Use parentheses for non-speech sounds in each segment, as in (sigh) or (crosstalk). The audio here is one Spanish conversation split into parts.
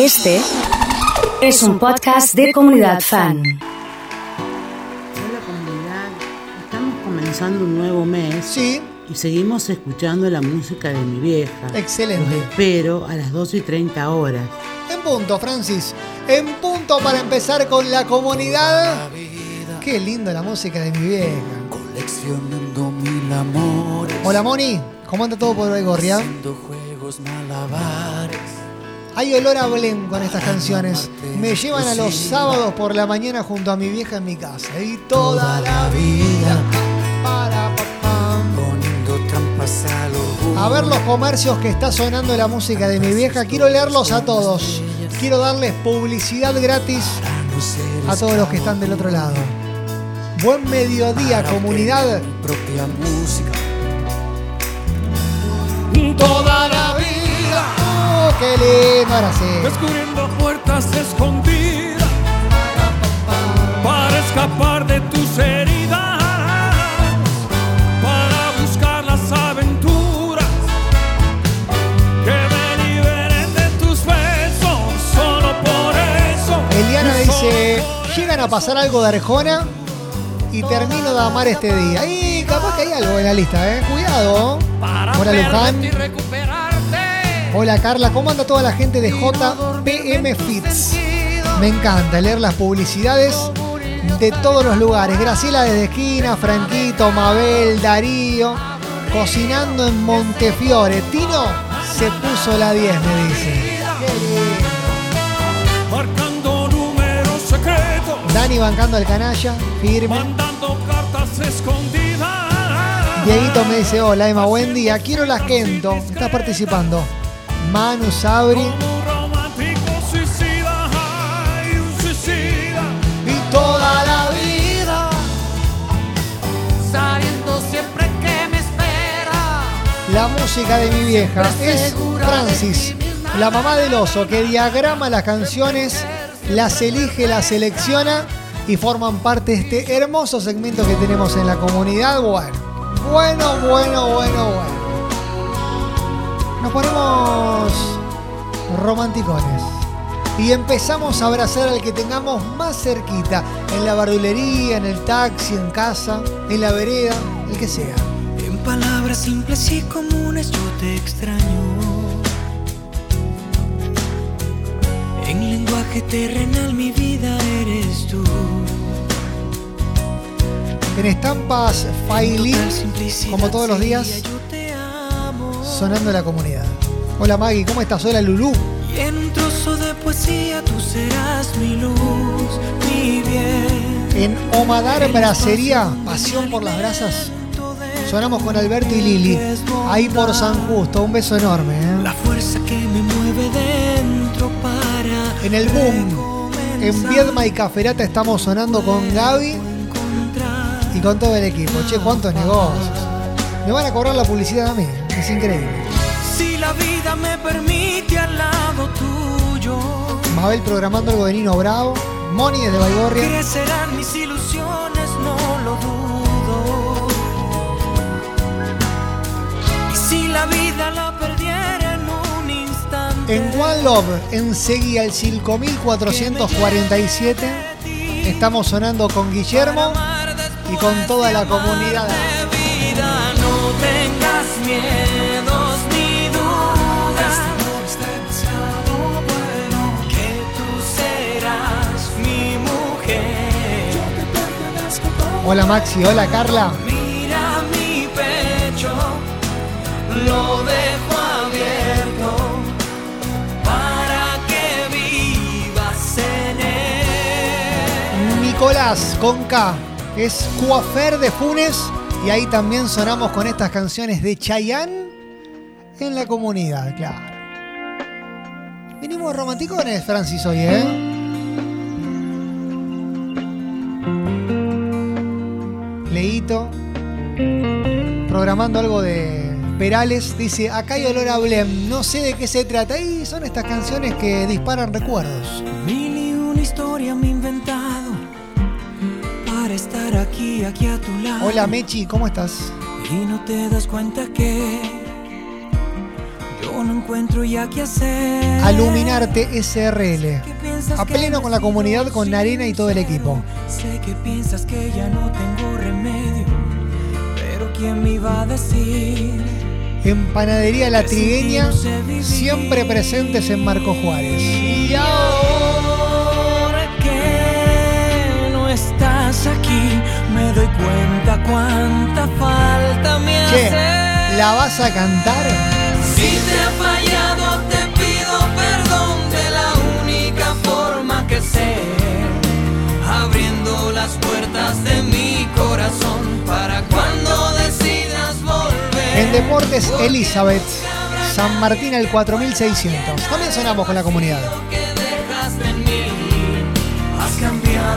Este es un podcast de comunidad fan. Hola comunidad, estamos comenzando un nuevo mes Sí, y seguimos escuchando la música de mi vieja. Los excelente. espero a las 12 y 30 horas. En punto, Francis. En punto para empezar con la comunidad. Qué lindo la música de mi vieja. Coleccionando mil amores. Hola, Moni. ¿Cómo anda todo por Gorria? Haciendo juegos malabares. Hay olor a Belén con estas canciones. Me llevan a los sábados por la mañana junto a mi vieja en mi casa. Y toda la vida. Para, pa, pam. Poniendo trampas al orgullo. A ver los comercios que está sonando la música de mi vieja. Quiero leerlos a todos. Quiero darles publicidad gratis a todos los que están del otro lado. Buen mediodía, comunidad. mi propia música. Toda la vida. Oh, qué lindo, sí. descubriendo puertas escondidas para escapar de tus heridas, para buscar las aventuras que me liberen de tus besos. Solo por eso. Eliana dice, llegan a pasar algo de Arjona y termino de amar este día. Y capaz que hay algo en la lista, ¿eh? Cuidado. para Hola, Luján. Hola Carla, ¿cómo anda toda la gente de JPM Fits? Me encanta leer las publicidades de todos los lugares. Graciela desde esquina, Franquito, Mabel, Darío, cocinando en Montefiore. Tino se puso la 10, me dice. Marcando números secretos, Dani bancando al canalla, firme. mandando cartas escondidas. Dieguito me dice, hola Emma, buen día. Quiero la Kento. Estás participando. Manu Sabri. Como un romántico suicida, ay, un suicida. Y toda la vida. sabiendo siempre que me espera. La música de mi vieja es Francis, la mamá del oso, que diagrama las canciones, las elige, las selecciona y forman parte de este hermoso segmento que tenemos en la comunidad. Bueno, bueno, bueno, bueno, bueno. Nos ponemos romanticones y empezamos a abrazar al que tengamos más cerquita, en la verdulería, en el taxi, en casa, en la vereda, el que sea. En palabras simples y comunes yo te extraño. En lenguaje terrenal mi vida eres tú. En estampas Faili, Total simplicidad como todos los días, sonando la comunidad. Hola Maggie, ¿cómo estás? Hola Lulú. Y en un trozo de poesía tú serás mi luz, mi bien. En Omadar Bracería, Pasión por las Brasas, sonamos con Alberto y Lili. Ahí por San Justo, un beso enorme. ¿eh? La fuerza que me mueve dentro para En el boom, en Viedma y Caferata estamos sonando con Gaby y con todo el equipo. Che, cuántos negocios. Me van a cobrar la publicidad a mí, es increíble. Si la vida me permite al lado tuyo, Mabel programando algo de Nino Bravo, Moni desde Baigorria. crecerán mis ilusiones, no lo dudo. Y si la vida la perdiera en un instante, En One Love, en Seguí al 5447, estamos sonando con Guillermo y con toda la comunidad. Hola Maxi, hola Carla. Mira mi pecho, lo dejo abierto para que vivas en él. Nicolás con K, es Cuafer de Funes y ahí también sonamos con estas canciones de Chayanne en la comunidad, claro. Vinimos romanticones, Francis, hoy, ¿eh? Programando algo de Perales, dice, acá hay olor a Blem, no sé de qué se trata. Y son estas canciones que disparan recuerdos. Mil y una historia me he inventado para estar aquí, aquí a tu lado. Hola Mechi, ¿cómo estás? Y no te das cuenta que yo no encuentro ya qué hacer. Aluminarte SRL. ¿Qué piensas A pleno con la comunidad, con necesito? Arena y todo el equipo. Sé que piensas que ya no tengo remedio, pero ¿quién me iba a decir? En Panadería La Trigueña, siempre presentes en Marco Juárez. Y ahora que no estás aquí, me doy cuenta cuánta falta me hace. ¿la vas a cantar? Si te forma que sé. Abriendo las puertas de mi corazón para cuando decidas volver. En Deportes Elizabeth, San Martín al 4600. También sonamos con la comunidad.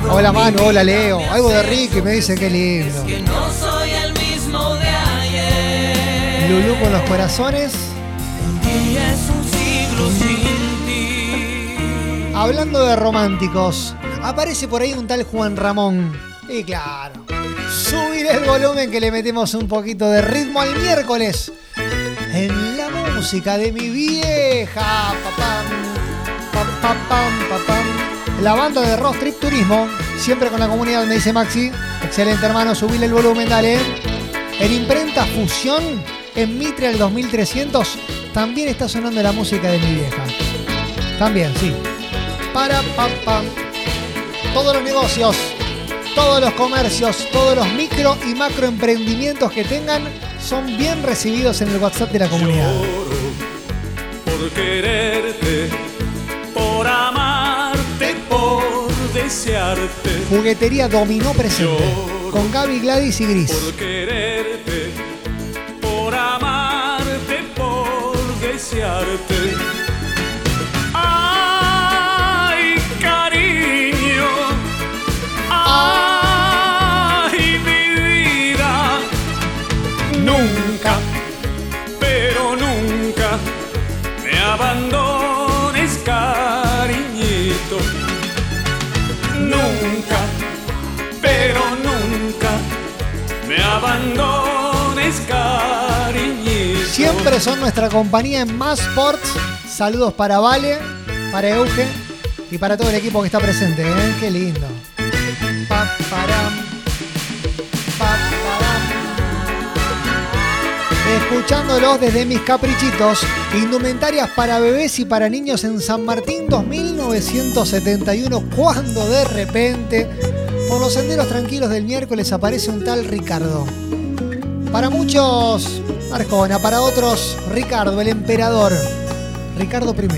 Hola mi Manu, hola. Leo. Algo de Ricky me dice que lindo. Lulú con los corazones. Hablando de románticos, aparece por ahí un tal Juan Ramón. Y claro, subir el volumen que le metemos un poquito de ritmo al miércoles. En la música de mi vieja. Papam, pa, pa, pam, pa, pam. La banda de Road Trip Turismo, siempre con la comunidad, me dice Maxi. Excelente hermano, subile el volumen, dale. En imprenta Fusión, en Mitre al 2300, también está sonando la música de mi vieja. También, sí. Para, pam, pam. Todos los negocios, todos los comercios, todos los micro y macro emprendimientos que tengan son bien recibidos en el WhatsApp de la comunidad. por quererte, por amarte, por desearte, Juguetería Dominó presente. Con Gaby, Gladys y Gris. por quererte, por amarte, por desearte. Nunca, pero nunca me abandones, cariñito. Nunca, pero nunca me abandones, cariñito. Siempre son nuestra compañía en Más Sports. Saludos para Vale, para Euge y para todo el equipo que está presente. ¿eh? Qué lindo. Escuchándolos desde mis caprichitos, indumentarias para bebés y para niños en San Martín 2971, cuando de repente, por los senderos tranquilos del miércoles aparece un tal Ricardo. Para muchos, Arjona, para otros, Ricardo, el emperador. Ricardo I.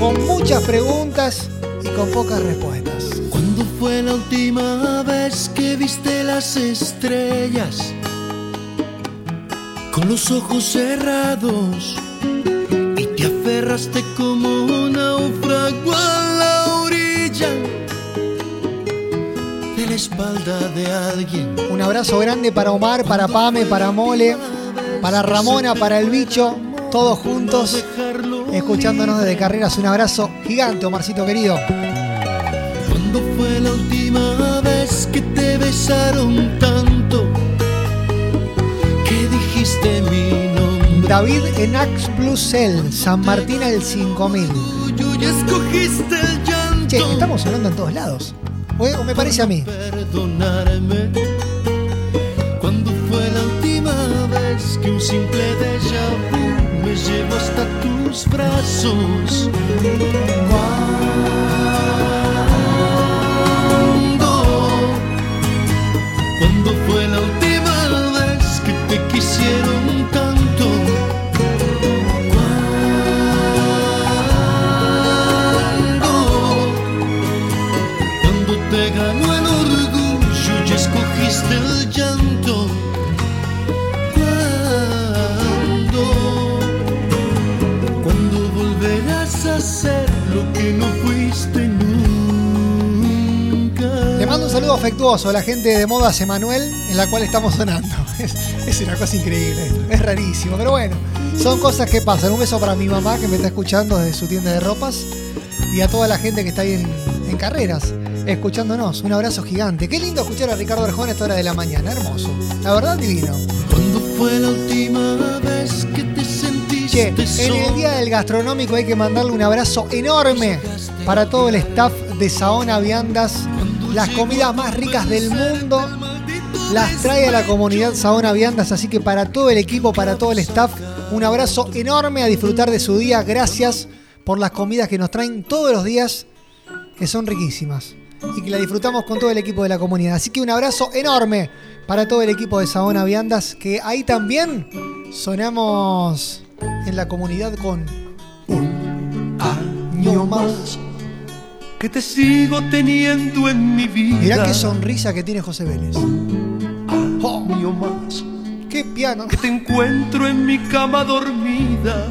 Con muchas preguntas y con pocas respuestas. ¿Cuándo fue la última vez que viste las estrellas? Con los ojos cerrados y te aferraste como un náufrago a la orilla de la espalda de alguien. Un abrazo grande para Omar, para Pame, para Mole, para Ramona, para el bicho, todos juntos, escuchándonos desde carreras. Un abrazo gigante, Omarcito querido. ¿Cuándo fue la última vez que te besaron dijiste mi nombre David Enax Plus Cell, San Martín al 5000. tuyo y escogiste el llanto. Che, estamos sonando en todos lados. O, o me parece a mí. Perdonarme. ¿Cuándo fue la última vez que un simple déjà vu me llevó hasta tus brazos? Lo que no fuiste nunca. Le mando un saludo afectuoso a la gente de Modas Emanuel, en la cual estamos sonando. (laughs) Es, es una cosa increíble es rarísimo, pero bueno, son cosas que pasan. Un beso para mi mamá que me está escuchando desde su tienda de ropas y a toda la gente que está ahí en, en carreras, escuchándonos. Un abrazo gigante. Qué lindo escuchar a Ricardo Arjona a esta hora de la mañana, hermoso. La verdad, divino. ¿Cuándo fue la última vez Che, en el día del gastronómico hay que mandarle un abrazo enorme para todo el staff de Saona Viandas. Las comidas más ricas del mundo las trae a la comunidad Saona Viandas, así que para todo el equipo, para todo el staff, un abrazo enorme a disfrutar de su día. Gracias por las comidas que nos traen todos los días, que son riquísimas y que la disfrutamos con todo el equipo de la comunidad. Así que un abrazo enorme para todo el equipo de Saona Viandas, que ahí también sonamos en la comunidad con un año más. Que te sigo teniendo en mi vida. Mirá qué sonrisa que tiene José Vélez. Oh, Año más. qué piano. Que te encuentro en mi cama dormida.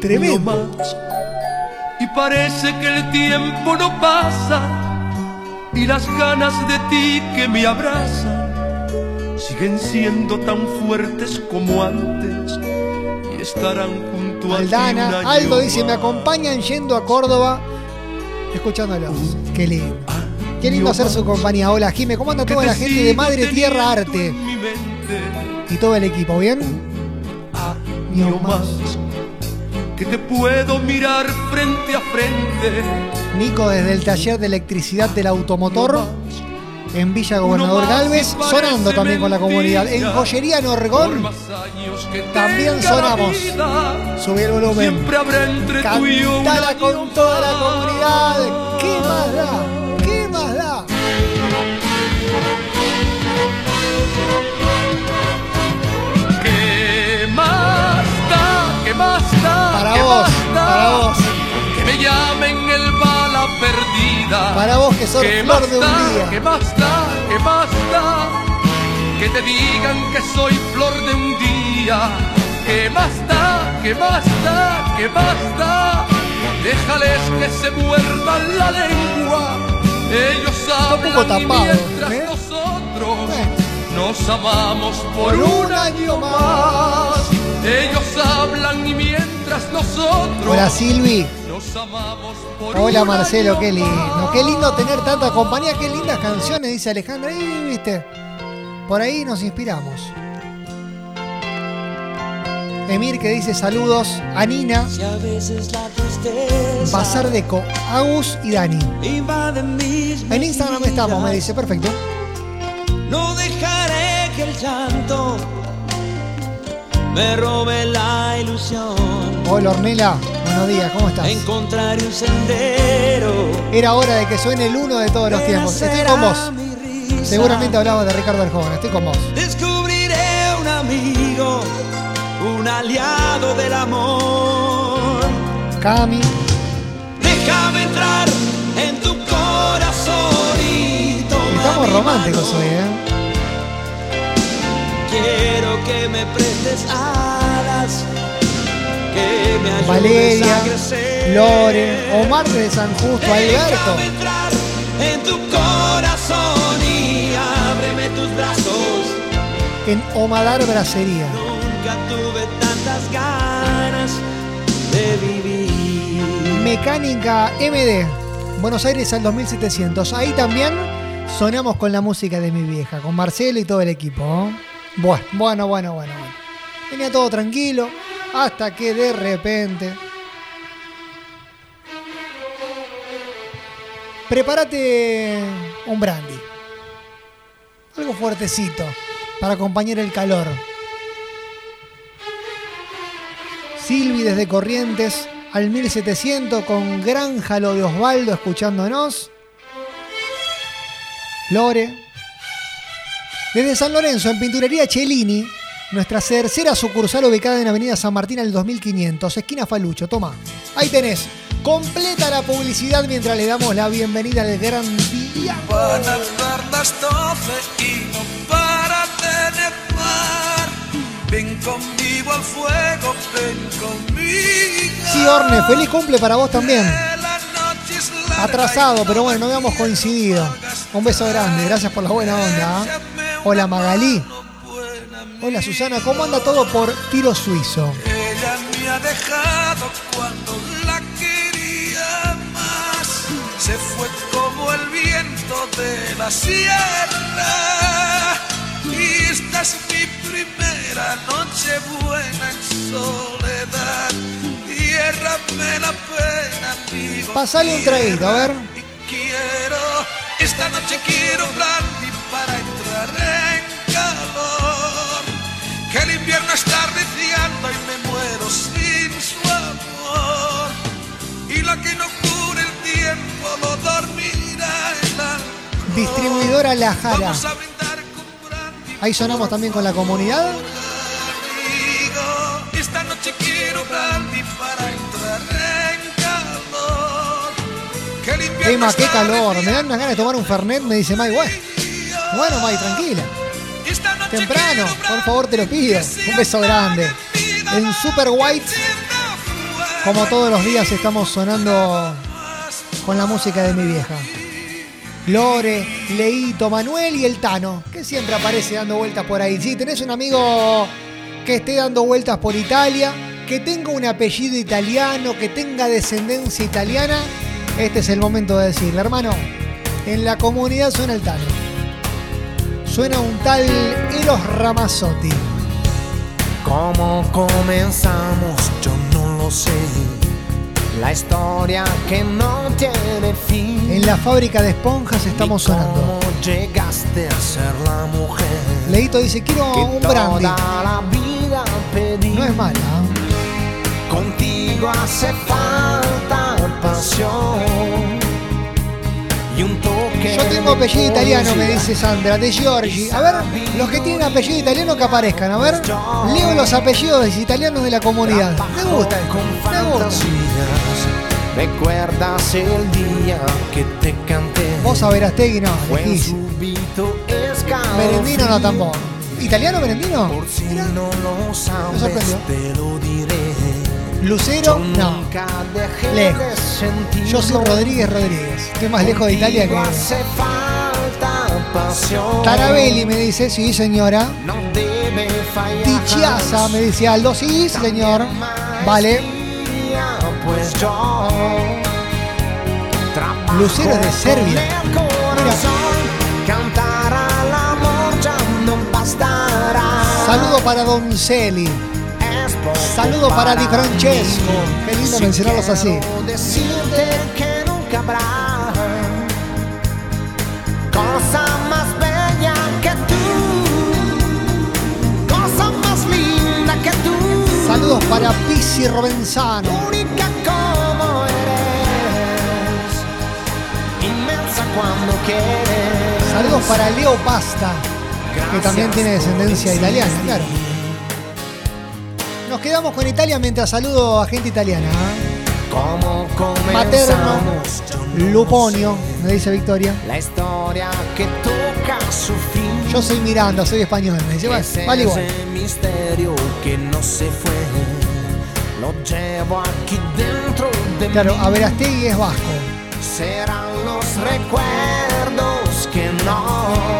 Tremendo. Año más. Y parece que el tiempo no pasa. Y las ganas de ti que me abrazan siguen siendo tan fuertes como antes. Y estarán junto a ti Aldana, año Aldo dice, me acompañan yendo a Córdoba escuchándolos. Qué lindo. Qué lindo hacer su compañía. Hola, Jime, ¿cómo anda toda la gente de Madre Tierra Arte? Y todo el equipo, ¿bien? Año más. Que te puedo mirar frente a frente. Nico desde el taller de electricidad del automotor en Villa Gobernador Galvez, sonando también con la comunidad. En. Joyería Norgón, También sonamos. subí el volumen. Siempre habrá entre tú y yo un Cantala con toda la comunidad. ¿Qué más da? ¿Qué más da? ¿Qué más da? ¿Qué más da? Para ¿Qué vos, para vos. Que me llamen perdida. Para vos que sos ¿Qué flor más de un día. ¿Qué más da? ¿Qué más da? Que te digan que soy flor de un día. ¿Qué más? ¿Qué más da? ¿Qué más da? Déjales que se muerdan la lengua. Ellos hablan y tapado, mientras ¿eh? nosotros Eh. nos amamos por, Por un un año más. Ellos hablan y mientras nosotros Hola Silvi. Nos amamos por Hola Marcelo, qué lindo. Qué lindo tener tanta compañía, qué lindas canciones, dice Alejandra. Ahí, viste. Por ahí nos inspiramos. Emir que dice saludos a Nina, Si a veces la tristeza Bazar Deco, Agus y Dani. En Instagram estamos, me dice, perfecto. No dejaré que el llanto me robe la ilusión. Hola Ornela, buenos días, ¿cómo estás? Encontraré un sendero. Era hora de que suene el uno de todos los tiempos. Estoy con vos. Seguramente hablabas de Ricardo el Joven, estoy con vos. Descubriré un amigo, un aliado del amor. Cami, Déjame entrar en tu corazón y estamos románticos hoy, ¿eh? Quiero que me prestes ayudes Valeria. Loren, Omar de San Justo, Alberto. En tu corazón y ábreme tus brazos. En Omadar Bracería. Nunca tuve tantas ganas de vivir. Mecánica MD, Buenos Aires al 2700. Ahí también sonamos con la música de mi vieja, con Marcelo y todo el equipo. ¿no? Bueno, bueno, bueno, bueno. Venía todo tranquilo hasta que de repente... Prepárate un brandy. Algo fuertecito para acompañar el calor. Silvi desde Corrientes al 1700 con Granja lo de Osvaldo escuchándonos. Lore. Desde San Lorenzo en Pinturería Cellini, nuestra tercera sucursal ubicada en Avenida San Martín al 2500, esquina Falucho. Toma, ahí tenés. Completa la publicidad mientras le damos la bienvenida al gran día. Van a dar las y no para de nevar. Ven conmigo al fuego, ven conmigo. Sí, Orne, feliz cumple para vos también. Atrasado, pero bueno, no habíamos coincidido. Un beso grande, gracias por la buena onda. ¿ah? Hola Magalí. Hola Susana, ¿cómo anda todo por tiro suizo? Ella me ha dejado cuando la quería más. Se fue como el viento de la sierra. Y esta es mi primera noche buena en soledad. Tiérrame la pena, amigo. Pasale un traguito, a ver. Y quiero, esta noche quiero brandy para entrar en calor. Que el invierno está arreciando y me muero sin su amor. Y la que no cure el tiempo lo dormirá el alcohol. Distribuidora La Jara. Vamos a brindar con brandy. Ahí sonamos también con la comunidad. Amigo, esta noche quiero brandy para entrar en calor. Que el Emma, qué calor. Me dan unas ganas de tomar un Fernet, me dice May. Bueno, bueno May, tranquila. Temprano, por favor, te lo pido. Un beso grande. En Super White, como todos los días, estamos sonando con la música de mi vieja. Lore, Leito, Manuel y el Tano, que siempre aparece dando vueltas por ahí. Si tenés un amigo que esté dando vueltas por Italia, que tenga un apellido italiano, que tenga descendencia italiana, este es el momento de decirle, hermano, en la comunidad suena el Tano. Suena un tal Eros Ramazzotti. ¿Cómo comenzamos? Yo no lo sé. La historia que no tiene fin. En la fábrica de esponjas estamos ¿Y sonando. ¿Cómo llegaste a ser la mujer? Leito dice, quiero que un toda brandy. la vida pedí. No es mala. Contigo hace falta pasión. Y un toque. Yo tengo apellido italiano, me dice Sandra, de Giorgi. A ver, los que tienen apellido italiano que aparezcan. A ver, leo los apellidos italianos de la comunidad. Me gusta, Con me gusta. fantasías. ¿Recuerdas el día que te canté? Vos a Verastegui no. Merendino no tampoco. ¿Italiano Merendino? Por si no lo sabes, te lo diré. Lucero, no. Lejos. Yo soy Rodríguez Rodríguez. Estoy más lejos de Italia que. Tarabelli me dice, sí, señora. Tichiasa me dice Aldo, sí, señor. Vale. Pues Lucero de Serbia. bastará. Saludo para Don Celi. Es poco Saludo para Di Francesco. Qué lindo mencionarlos así. quiero decirte que nunca habrá cosa más bella que tú, cosa más linda que tú, Saludos para Pisi Robenzano. única como eres, inmensa cuando quieres. Saludos para Leo Pasta, que también tiene descendencia italiana, claro. Nos quedamos con Italia mientras saludo a gente italiana. ¿eh? Comenzamos, Materno, Luponio, me dice Victoria. La historia que toca su fin. Yo soy Miranda, soy español. Me dice, vale, Ese vale igual. misterio que no se fue. Lo llevo aquí dentro de Claro, mí. a Verastegui es vasco. Serán los recuerdos que no.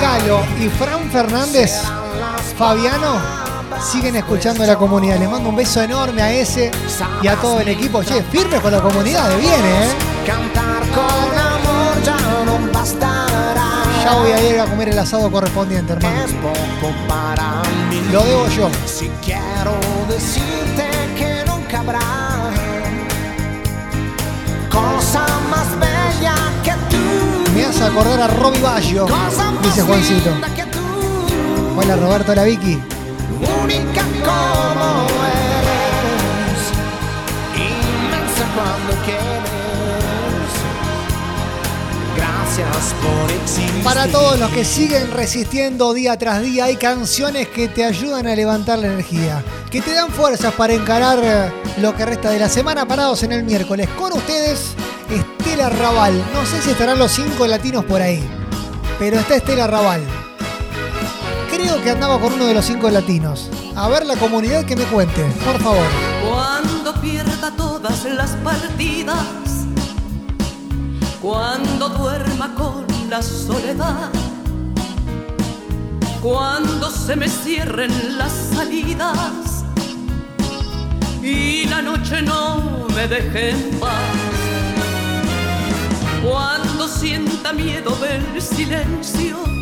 Galo y Fran Fernández, Fabiano, siguen escuchando a la comunidad. Les mando un beso enorme a ese y a todo el equipo. Che, firme con la comunidad, de viene, ¿eh? Cantar con amor ya no bastará. Ya voy a ir a comer el asado correspondiente, hermano. Es poco para mí. Lo debo yo. Si quiero decirte que nunca habrá cosa más bella que tú. Me hace acordar a Robbie Baggio, dice Juancito. Hola Roberto, la Vicky. Única como eres. Inmensa cuando quieres. Gracias por existir. Para todos los que siguen resistiendo día tras día, hay canciones que te ayudan a levantar la energía, que te dan fuerzas para encarar eh, lo que resta de la semana parados en el miércoles. Con ustedes, Estela Raval. No sé si estarán los cinco latinos por ahí, pero está Estela Raval. Creo que andaba con uno de los cinco latinos. A ver la comunidad que me cuente, por favor. Cuando pierda todas las partidas, cuando duerma con la soledad, cuando se me cierren las salidas y la noche no me deje en paz. Cuando sienta miedo del silencio,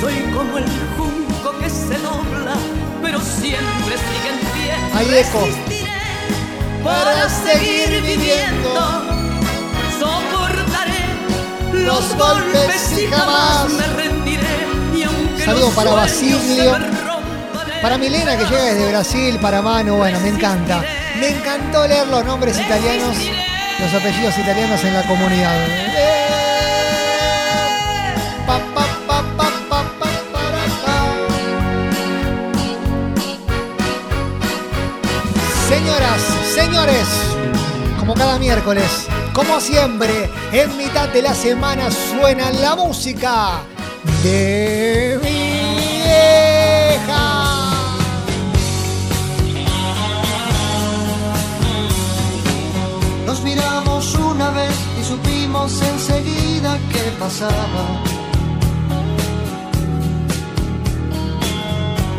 soy como el junco que se dobla, pero siempre sigue en pie. Hay eco. Para seguir viviendo. Soportaré los golpes y jamás me rendiré. Y aunque Saludos los para Basilio. Para Milena que llega desde Brasil, para Manu, bueno, me encanta. Me encantó leer los nombres italianos, los apellidos italianos en la comunidad. Pa, pa, señores, como cada miércoles, como siempre, en mitad de la semana suena la música de vieja. Nos miramos una vez y supimos enseguida qué pasaba.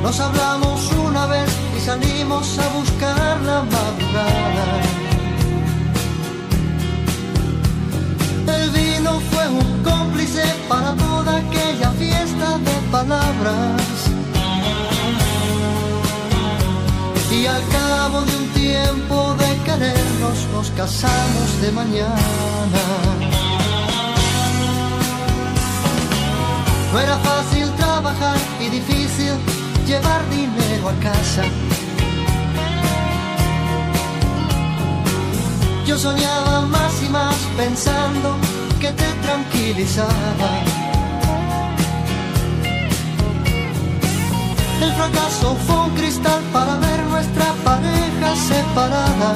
Nos hablamos una vez y salimos a buscar la madrugada. El vino fue un cómplice para toda aquella fiesta de palabras. Y al cabo de un tiempo de querernos nos casamos de mañana. No era fácil trabajar y difícil llevar dinero a casa. Yo soñaba más y más pensando que te tranquilizaba. El fracaso fue un cristal para ver nuestra pareja separada.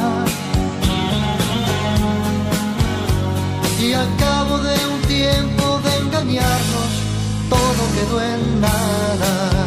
Y al cabo de un tiempo de engañarnos, todo quedó en nada.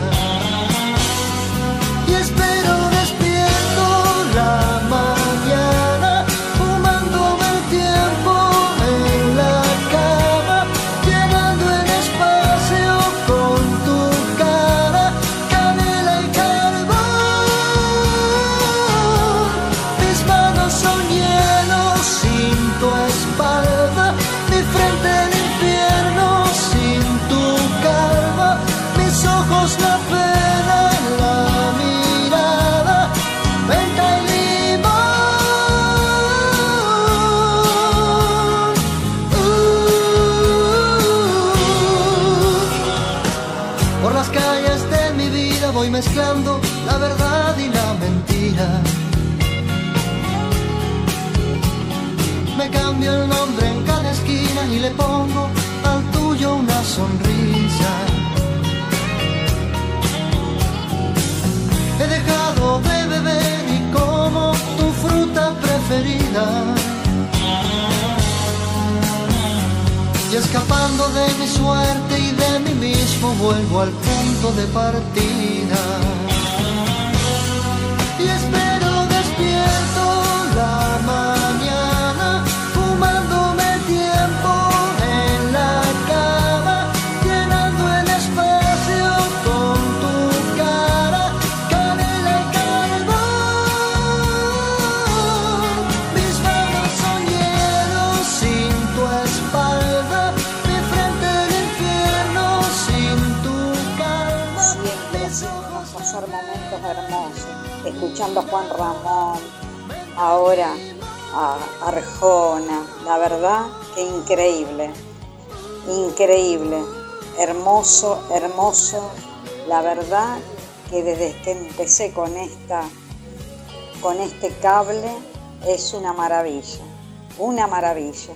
Mezclando la verdad y la mentira. Me cambio el nombre en cada esquina y le pongo al tuyo una sonrisa. He dejado de beber y como tu fruta preferida. Y escapando de mi suerte y de mí mismo vuelvo al punto de partida. Escuchando a Juan Ramón, ahora a Arjona, la verdad que increíble, increíble, hermoso, hermoso, la verdad que desde que empecé con esta, con este cable es una maravilla, una maravilla.